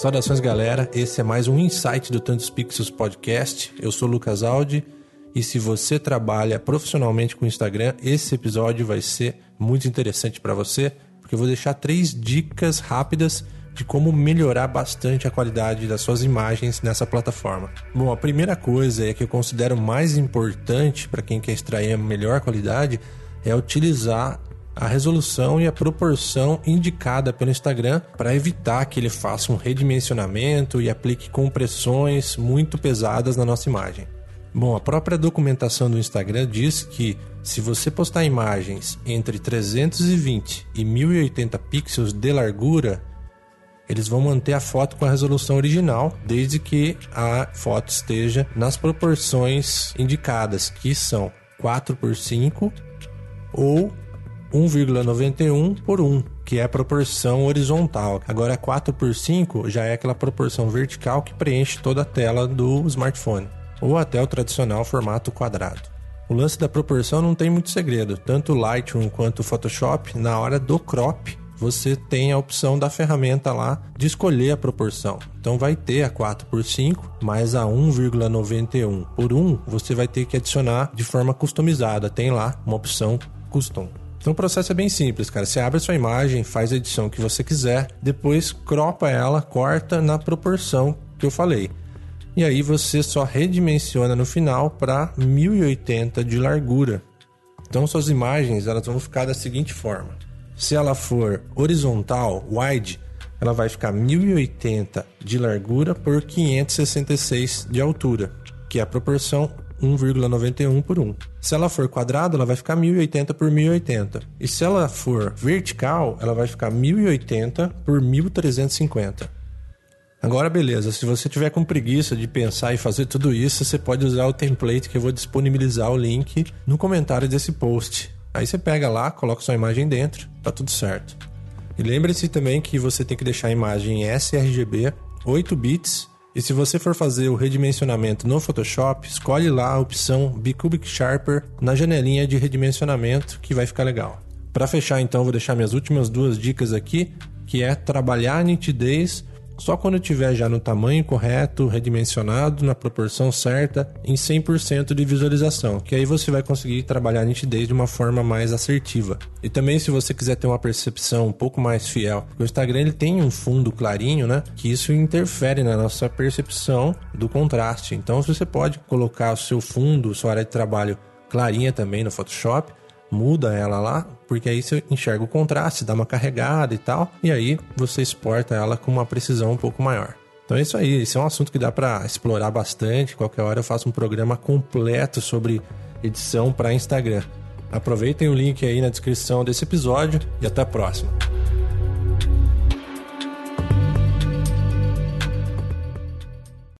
Saudações, galera. Esse é mais um insight do Tantos Pixels Podcast. Eu sou Lucas Aldi e se você trabalha profissionalmente com Instagram, esse episódio vai ser muito interessante para você, porque eu vou deixar três dicas rápidas de como melhorar bastante a qualidade das suas imagens nessa plataforma. Bom, a primeira coisa é que eu considero mais importante para quem quer extrair a melhor qualidade é utilizar a resolução e a proporção indicada pelo Instagram para evitar que ele faça um redimensionamento e aplique compressões muito pesadas na nossa imagem. Bom, a própria documentação do Instagram diz que se você postar imagens entre 320 e 1080 pixels de largura, eles vão manter a foto com a resolução original, desde que a foto esteja nas proporções indicadas, que são 4 por 5 ou 1,91 por 1, que é a proporção horizontal. Agora 4 por 5 já é aquela proporção vertical que preenche toda a tela do smartphone, ou até o tradicional formato quadrado. O lance da proporção não tem muito segredo, tanto Lightroom quanto Photoshop, na hora do crop, você tem a opção da ferramenta lá de escolher a proporção. Então vai ter a 4 por 5 mais a 1,91 por 1, você vai ter que adicionar de forma customizada. Tem lá uma opção custom. Então o processo é bem simples, cara. Você abre a sua imagem, faz a edição que você quiser, depois cropa ela, corta na proporção que eu falei. E aí você só redimensiona no final para 1080 de largura. Então suas imagens elas vão ficar da seguinte forma. Se ela for horizontal, wide, ela vai ficar 1080 de largura por 566 de altura, que é a proporção 1,91 por 1. Se ela for quadrada, ela vai ficar 1080 por 1080. E se ela for vertical, ela vai ficar 1080 por 1350. Agora, beleza, se você tiver com preguiça de pensar e fazer tudo isso, você pode usar o template que eu vou disponibilizar o link no comentário desse post. Aí você pega lá, coloca sua imagem dentro, tá tudo certo. E lembre-se também que você tem que deixar a imagem sRGB 8 bits e se você for fazer o redimensionamento no Photoshop, escolhe lá a opção Bicubic Sharper na janelinha de redimensionamento que vai ficar legal. Para fechar então, vou deixar minhas últimas duas dicas aqui, que é trabalhar a nitidez só quando estiver já no tamanho correto, redimensionado, na proporção certa, em 100% de visualização, que aí você vai conseguir trabalhar a nitidez de uma forma mais assertiva. E também se você quiser ter uma percepção um pouco mais fiel, o Instagram ele tem um fundo clarinho, né, que isso interfere na nossa percepção do contraste. Então você pode colocar o seu fundo, sua área de trabalho clarinha também no Photoshop, muda ela lá, porque aí você enxerga o contraste, dá uma carregada e tal, e aí você exporta ela com uma precisão um pouco maior. Então é isso aí, esse é um assunto que dá para explorar bastante. Qualquer hora eu faço um programa completo sobre edição para Instagram. Aproveitem o link aí na descrição desse episódio e até a próxima.